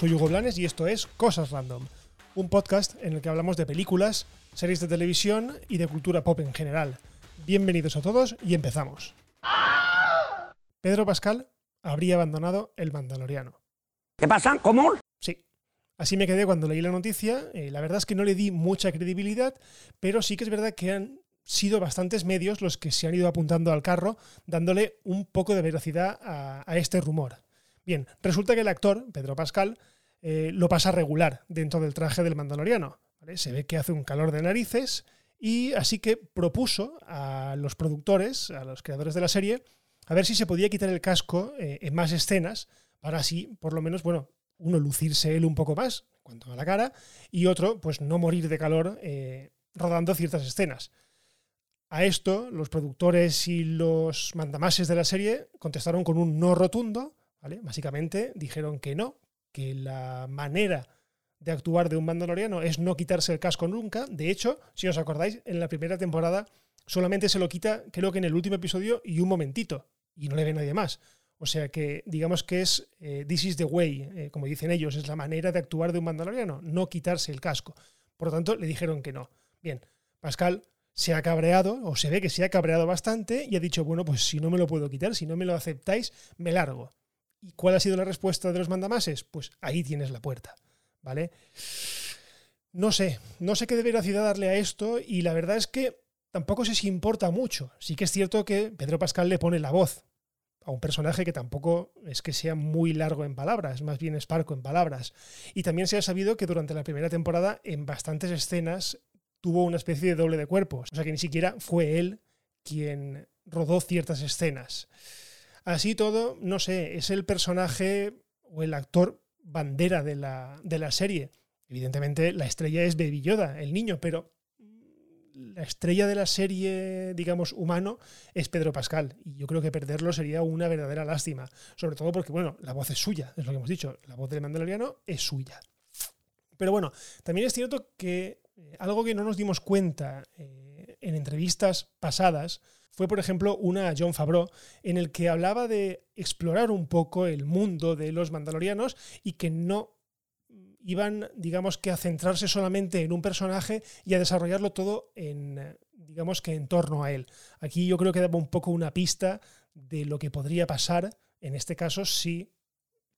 soy Hugo Blanes y esto es Cosas Random, un podcast en el que hablamos de películas, series de televisión y de cultura pop en general. Bienvenidos a todos y empezamos. Pedro Pascal habría abandonado el Mandaloriano. ¿Qué pasa? ¿Cómo? Sí. Así me quedé cuando leí la noticia. Eh, la verdad es que no le di mucha credibilidad, pero sí que es verdad que han sido bastantes medios los que se han ido apuntando al carro, dándole un poco de veracidad a, a este rumor. Bien, resulta que el actor, Pedro Pascal, eh, lo pasa regular dentro del traje del Mandaloriano. Se ve que hace un calor de narices y así que propuso a los productores, a los creadores de la serie, a ver si se podía quitar el casco eh, en más escenas para así, por lo menos, bueno, uno lucirse él un poco más cuanto a la cara y otro, pues no morir de calor eh, rodando ciertas escenas. A esto, los productores y los mandamases de la serie contestaron con un no rotundo. Básicamente dijeron que no, que la manera de actuar de un mandaloriano es no quitarse el casco nunca. De hecho, si os acordáis, en la primera temporada solamente se lo quita, creo que en el último episodio y un momentito, y no le ve nadie más. O sea que digamos que es eh, this is the way, eh, como dicen ellos, es la manera de actuar de un mandaloriano, no quitarse el casco. Por lo tanto, le dijeron que no. Bien, Pascal se ha cabreado, o se ve que se ha cabreado bastante, y ha dicho, bueno, pues si no me lo puedo quitar, si no me lo aceptáis, me largo. ¿Y cuál ha sido la respuesta de los mandamases? Pues ahí tienes la puerta, ¿vale? No sé, no sé qué de veracidad darle a esto y la verdad es que tampoco sé si importa mucho. Sí que es cierto que Pedro Pascal le pone la voz a un personaje que tampoco es que sea muy largo en palabras, más bien esparco en palabras. Y también se ha sabido que durante la primera temporada en bastantes escenas tuvo una especie de doble de cuerpos, o sea que ni siquiera fue él quien rodó ciertas escenas. Así todo, no sé, es el personaje o el actor bandera de la, de la serie. Evidentemente la estrella es Baby Yoda, el niño, pero la estrella de la serie, digamos, humano, es Pedro Pascal. Y yo creo que perderlo sería una verdadera lástima. Sobre todo porque, bueno, la voz es suya, es lo que hemos dicho. La voz del Mandaloriano es suya. Pero bueno, también es cierto que eh, algo que no nos dimos cuenta eh, en entrevistas pasadas fue, por ejemplo, una a John Favreau, en el que hablaba de explorar un poco el mundo de los mandalorianos y que no iban, digamos que a centrarse solamente en un personaje y a desarrollarlo todo en, digamos que en torno a él. Aquí yo creo que daba un poco una pista de lo que podría pasar en este caso si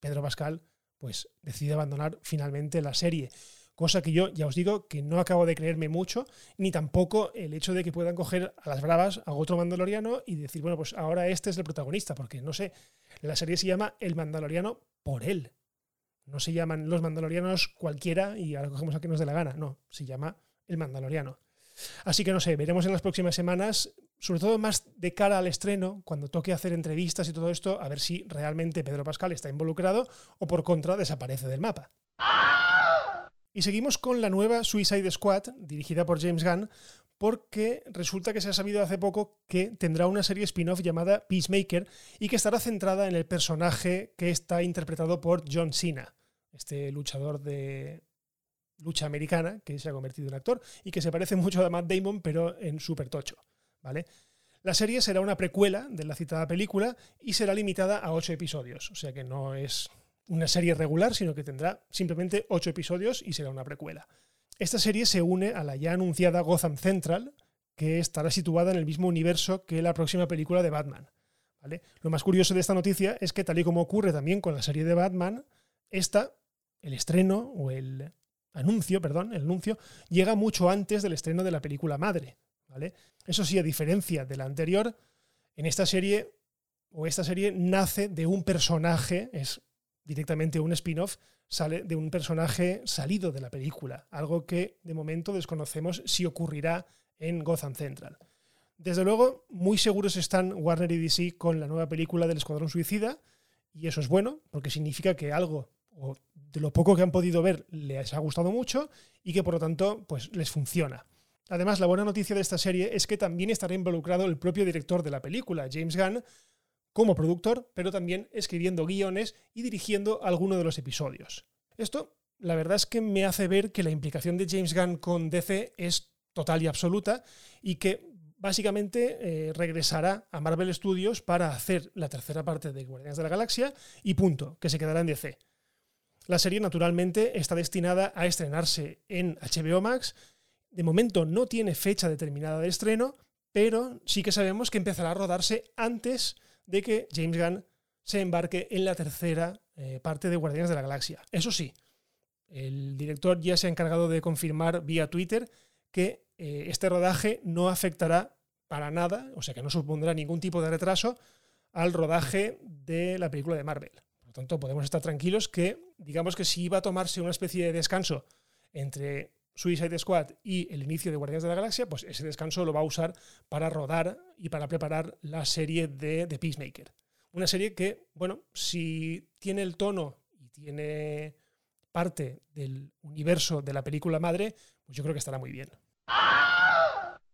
Pedro Pascal pues decide abandonar finalmente la serie cosa que yo ya os digo que no acabo de creerme mucho, ni tampoco el hecho de que puedan coger a las bravas a otro mandaloriano y decir, bueno, pues ahora este es el protagonista, porque no sé, la serie se llama El Mandaloriano por él. No se llaman los mandalorianos cualquiera y ahora cogemos a que nos dé la gana, no, se llama El Mandaloriano. Así que no sé, veremos en las próximas semanas, sobre todo más de cara al estreno, cuando toque hacer entrevistas y todo esto, a ver si realmente Pedro Pascal está involucrado o por contra desaparece del mapa. Y seguimos con la nueva Suicide Squad, dirigida por James Gunn, porque resulta que se ha sabido hace poco que tendrá una serie spin-off llamada Peacemaker y que estará centrada en el personaje que está interpretado por John Cena, este luchador de lucha americana que se ha convertido en actor y que se parece mucho a Matt Damon pero en super tocho, ¿vale? La serie será una precuela de la citada película y será limitada a ocho episodios, o sea que no es una serie regular, sino que tendrá simplemente ocho episodios y será una precuela. Esta serie se une a la ya anunciada Gotham Central, que estará situada en el mismo universo que la próxima película de Batman. ¿vale? Lo más curioso de esta noticia es que, tal y como ocurre también con la serie de Batman, esta, el estreno o el anuncio, perdón, el anuncio, llega mucho antes del estreno de la película madre. ¿vale? Eso sí, a diferencia de la anterior, en esta serie o esta serie nace de un personaje, es directamente un spin-off sale de un personaje salido de la película, algo que de momento desconocemos si ocurrirá en Gotham Central. Desde luego, muy seguros están Warner y DC con la nueva película del Escuadrón Suicida, y eso es bueno, porque significa que algo, o de lo poco que han podido ver, les ha gustado mucho y que por lo tanto pues, les funciona. Además, la buena noticia de esta serie es que también estará involucrado el propio director de la película, James Gunn, como productor, pero también escribiendo guiones y dirigiendo alguno de los episodios. Esto, la verdad es que me hace ver que la implicación de James Gunn con DC es total y absoluta y que básicamente eh, regresará a Marvel Studios para hacer la tercera parte de Guardianes de la Galaxia y punto, que se quedará en DC. La serie naturalmente está destinada a estrenarse en HBO Max. De momento no tiene fecha determinada de estreno, pero sí que sabemos que empezará a rodarse antes de que James Gunn se embarque en la tercera eh, parte de Guardianes de la Galaxia. Eso sí, el director ya se ha encargado de confirmar vía Twitter que eh, este rodaje no afectará para nada, o sea que no supondrá ningún tipo de retraso al rodaje de la película de Marvel. Por lo tanto, podemos estar tranquilos que, digamos que si iba a tomarse una especie de descanso entre Suicide Squad y el inicio de Guardianes de la Galaxia, pues ese descanso lo va a usar para rodar y para preparar la serie de, de Peacemaker. Una serie que, bueno, si tiene el tono y tiene parte del universo de la película madre, pues yo creo que estará muy bien.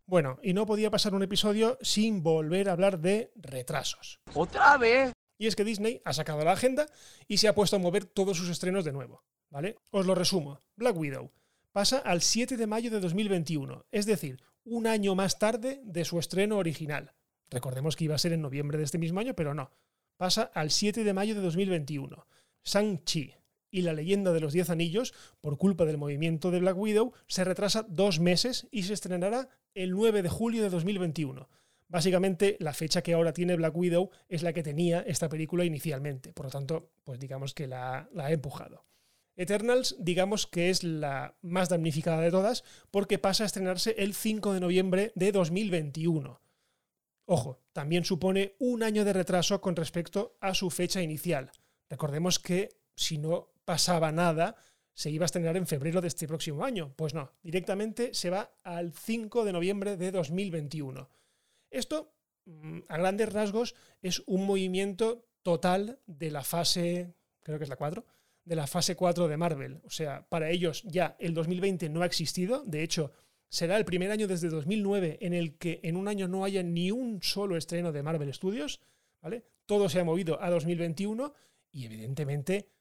Bueno, y no podía pasar un episodio sin volver a hablar de retrasos. ¿Otra vez? Y es que Disney ha sacado la agenda y se ha puesto a mover todos sus estrenos de nuevo. ¿Vale? Os lo resumo. Black Widow pasa al 7 de mayo de 2021, es decir, un año más tarde de su estreno original. Recordemos que iba a ser en noviembre de este mismo año, pero no. Pasa al 7 de mayo de 2021. Shang-Chi, y la leyenda de los Diez Anillos, por culpa del movimiento de Black Widow, se retrasa dos meses y se estrenará el 9 de julio de 2021. Básicamente, la fecha que ahora tiene Black Widow es la que tenía esta película inicialmente. Por lo tanto, pues digamos que la, la ha empujado. Eternals, digamos que es la más damnificada de todas, porque pasa a estrenarse el 5 de noviembre de 2021. Ojo, también supone un año de retraso con respecto a su fecha inicial. Recordemos que si no pasaba nada, se iba a estrenar en febrero de este próximo año. Pues no, directamente se va al 5 de noviembre de 2021. Esto, mm, a grandes rasgos, es un movimiento total de la fase, creo que es la 4, de la fase 4 de Marvel. O sea, para ellos ya el 2020 no ha existido. De hecho, será el primer año desde 2009 en el que en un año no haya ni un solo estreno de Marvel Studios. ¿vale? Todo se ha movido a 2021 y evidentemente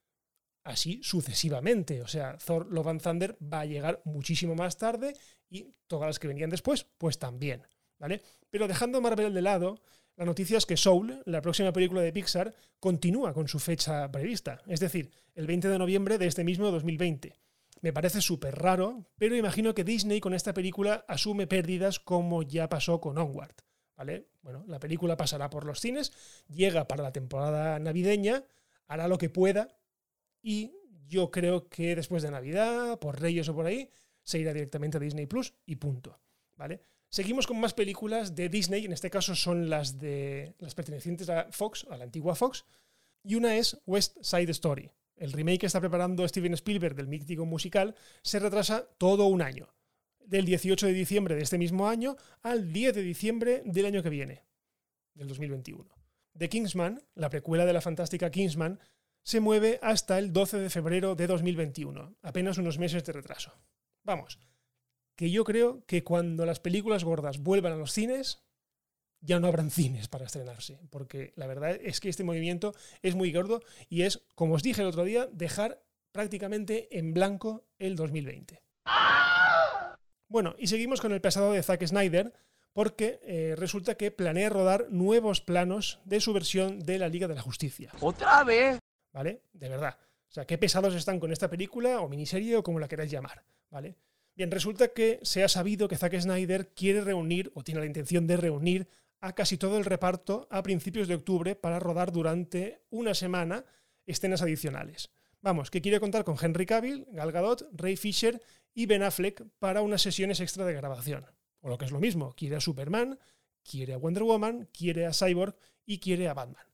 así sucesivamente. O sea, Thor Love and Thunder va a llegar muchísimo más tarde y todas las que venían después, pues también. ¿Vale? Pero dejando Marvel de lado, la noticia es que Soul, la próxima película de Pixar, continúa con su fecha prevista, es decir, el 20 de noviembre de este mismo 2020. Me parece súper raro, pero imagino que Disney con esta película asume pérdidas como ya pasó con Onward. ¿Vale? Bueno, la película pasará por los cines, llega para la temporada navideña, hará lo que pueda y yo creo que después de Navidad, por Reyes o por ahí, se irá directamente a Disney Plus y punto. ¿Vale? Seguimos con más películas de Disney, en este caso son las de las pertenecientes a Fox, a la antigua Fox, y una es West Side Story. El remake que está preparando Steven Spielberg del mítico musical se retrasa todo un año, del 18 de diciembre de este mismo año al 10 de diciembre del año que viene, del 2021. The Kingsman, la precuela de la fantástica Kingsman, se mueve hasta el 12 de febrero de 2021, apenas unos meses de retraso. Vamos, que yo creo que cuando las películas gordas vuelvan a los cines, ya no habrán cines para estrenarse, porque la verdad es que este movimiento es muy gordo y es, como os dije el otro día, dejar prácticamente en blanco el 2020. Bueno, y seguimos con el pasado de Zack Snyder, porque eh, resulta que planea rodar nuevos planos de su versión de la Liga de la Justicia. ¿Otra vez? ¿vale? De verdad. O sea, qué pesados están con esta película o miniserie o como la queráis llamar, ¿vale? Bien, resulta que se ha sabido que Zack Snyder quiere reunir o tiene la intención de reunir a casi todo el reparto a principios de octubre para rodar durante una semana escenas adicionales. Vamos, que quiere contar con Henry Cavill, Gal Gadot, Ray Fisher y Ben Affleck para unas sesiones extra de grabación. O lo que es lo mismo, quiere a Superman, quiere a Wonder Woman, quiere a Cyborg y quiere a Batman.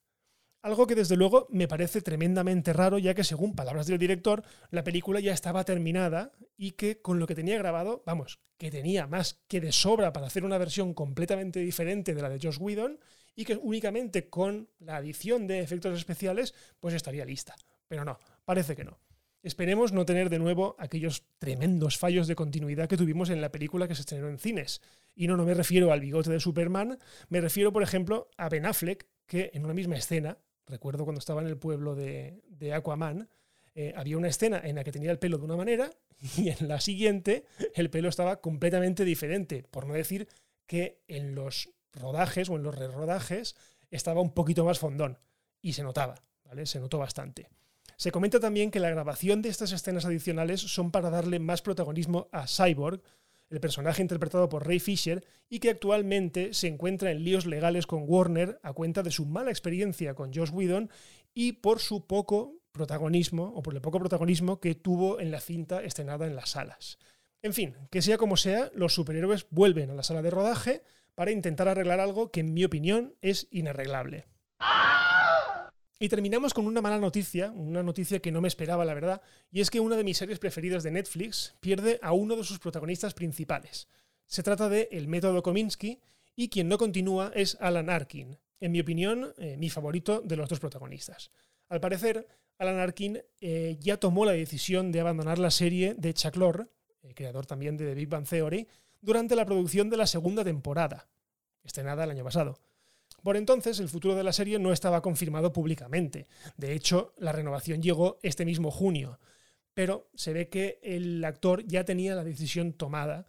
Algo que desde luego me parece tremendamente raro, ya que según palabras del director, la película ya estaba terminada y que con lo que tenía grabado, vamos, que tenía más que de sobra para hacer una versión completamente diferente de la de Josh Whedon y que únicamente con la adición de efectos especiales pues estaría lista. Pero no, parece que no. Esperemos no tener de nuevo aquellos tremendos fallos de continuidad que tuvimos en la película que se estrenó en cines. Y no, no me refiero al bigote de Superman, me refiero, por ejemplo, a Ben Affleck, que en una misma escena recuerdo cuando estaba en el pueblo de, Aquaman, eh, había una escena en la que tenía el pelo de una manera y en la siguiente el pelo estaba completamente diferente, por no decir que en los rodajes o en los re-rodajes estaba un poquito más fondón y se notaba, ¿vale? Se notó bastante. Se comenta también que la grabación de estas escenas adicionales son para darle más protagonismo a Cyborg, el personaje interpretado por Ray Fisher, y que actualmente se encuentra en líos legales con Warner a cuenta de su mala experiencia con Josh Whedon y por su poco protagonismo, o por el poco protagonismo que tuvo en la cinta estrenada en las salas. En fin, que sea como sea, los superhéroes vuelven a la sala de rodaje para intentar arreglar algo que en mi opinión es inarreglable. Y terminamos con una mala noticia, una noticia que no me esperaba, la verdad, y es que una de mis series preferidas de Netflix pierde a uno de sus protagonistas principales. Se trata de El método Kominsky, y quien no continúa es Alan Arkin, en mi opinión, eh, mi favorito de los dos protagonistas. Al parecer, Alan Arkin eh, ya tomó la decisión de abandonar la serie de Chuck Lorre, eh, creador también de The Big Bang Theory, durante la producción de la segunda temporada, estrenada el año pasado. Por entonces, el futuro de la serie no estaba confirmado públicamente. De hecho, la renovación llegó este mismo junio. Pero se ve que el actor ya tenía la decisión tomada.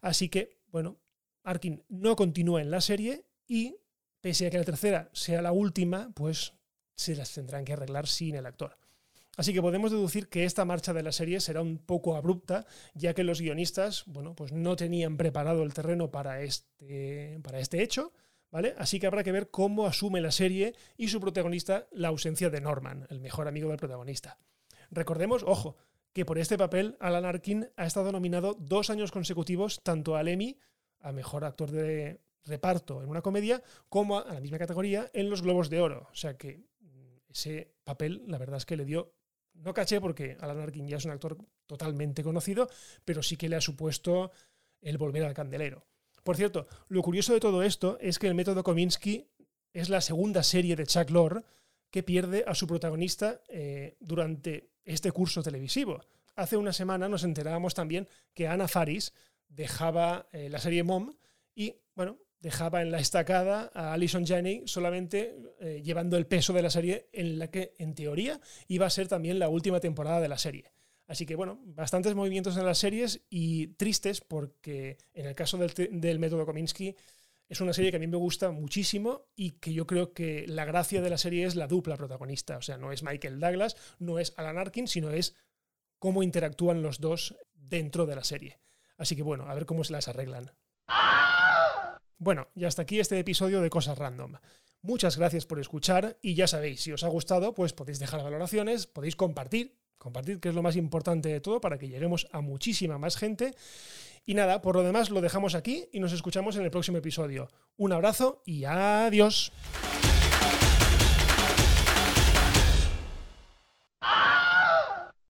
Así que, bueno, Arkin no continúa en la serie y, pese a que la tercera sea la última, pues se las tendrán que arreglar sin el actor. Así que podemos deducir que esta marcha de la serie será un poco abrupta, ya que los guionistas, bueno, pues no tenían preparado el terreno para este, para este hecho, ¿vale? Así que habrá que ver cómo asume la serie y su protagonista la ausencia de Norman, el mejor amigo del protagonista. Recordemos, ojo, que por este papel Alan Arkin ha estado nominado dos años consecutivos tanto al Emmy, a mejor actor de reparto en una comedia, como a la misma categoría en los Globos de Oro. O sea que mm, ese papel, la verdad es que le dio no caché porque Alan Arkin ya es un actor totalmente conocido, pero sí que le ha supuesto el volver al candelero. Por cierto, lo curioso de todo esto es que el método Kominsky es la segunda serie de Chuck Lorre que pierde a su protagonista eh, durante este curso televisivo. Hace una semana nos enterábamos también que Ana Faris dejaba eh, la serie Mom y, bueno, dejaba en la estacada a Alison Janney solamente eh, llevando el peso de la serie en la que, en teoría, iba a ser también la última temporada de la serie. Así que, bueno, bastantes movimientos en las series y tristes porque en el caso del, método Kominsky es una serie que a mí me gusta muchísimo y que yo creo que la gracia de la serie es la dupla protagonista. O sea, no es Michael Douglas, no es Alan Arkin, sino es cómo interactúan los dos dentro de la serie. Así que, bueno, a ver cómo se las arreglan. Bueno, y hasta aquí este episodio de Cosas Random. Muchas gracias por escuchar y ya sabéis, si os ha gustado, pues podéis dejar valoraciones, podéis compartir, compartir que es lo más importante de todo para que lleguemos a muchísima más gente. Y nada, por lo demás lo dejamos aquí y nos escuchamos en el próximo episodio. Un abrazo y adiós.